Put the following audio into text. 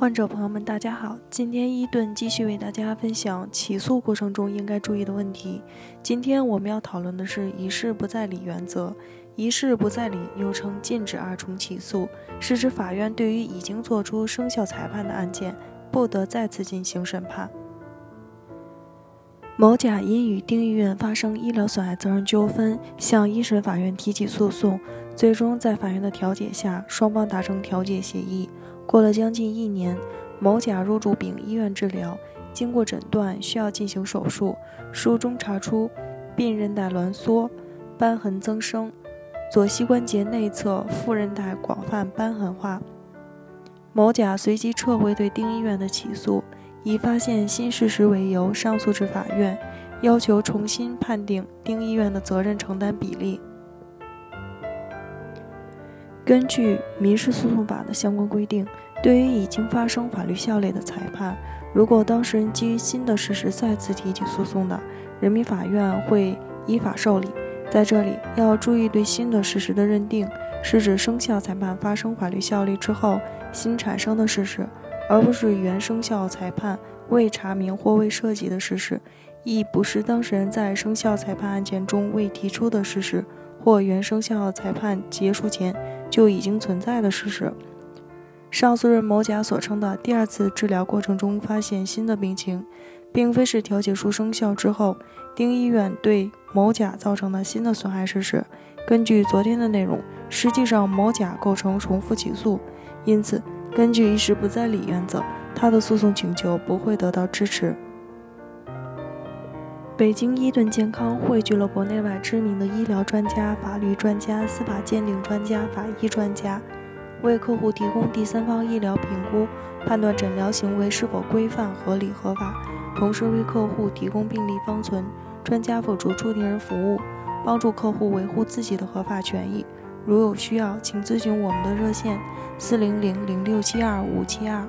患者朋友们，大家好！今天伊顿继续为大家分享起诉过程中应该注意的问题。今天我们要讨论的是一事不再理原则。一事不再理又称禁止二重起诉，是指法院对于已经作出生效裁判的案件，不得再次进行审判。某甲因与丁医院发生医疗损害责任纠纷，向一审法院提起诉讼，最终在法院的调解下，双方达成调解协议。过了将近一年，某甲入住丙医院治疗，经过诊断需要进行手术，术中查出髌韧带挛缩、瘢痕增生，左膝关节内侧副韧带广泛瘢痕化。某甲随即撤回对丁医院的起诉，以发现新事实为由上诉至法院，要求重新判定丁医院的责任承担比例。根据民事诉讼法的相关规定，对于已经发生法律效力的裁判，如果当事人基于新的事实再次提起诉讼的，人民法院会依法受理。在这里要注意，对新的事实的认定是指生效裁判发生法律效力之后新产生的事实，而不是原生效裁判未查明或未涉及的事实，亦不是当事人在生效裁判案件中未提出的事实或原生效裁判结束前。就已经存在的事实。上诉人某甲所称的第二次治疗过程中发现新的病情，并非是调解书生效之后丁医院对某甲造成的新的损害事实。根据昨天的内容，实际上某甲构成重复起诉，因此根据一事不再理原则，他的诉讼请求不会得到支持。北京伊顿健康汇聚了国内外知名的医疗专家、法律专家、司法鉴定专家、法医专家，为客户提供第三方医疗评估，判断诊疗行为是否规范、合理、合法，同时为客户提供病历方存、专家辅助出庭人服务，帮助客户维护自己的合法权益。如有需要，请咨询我们的热线：四零零零六七二五七二。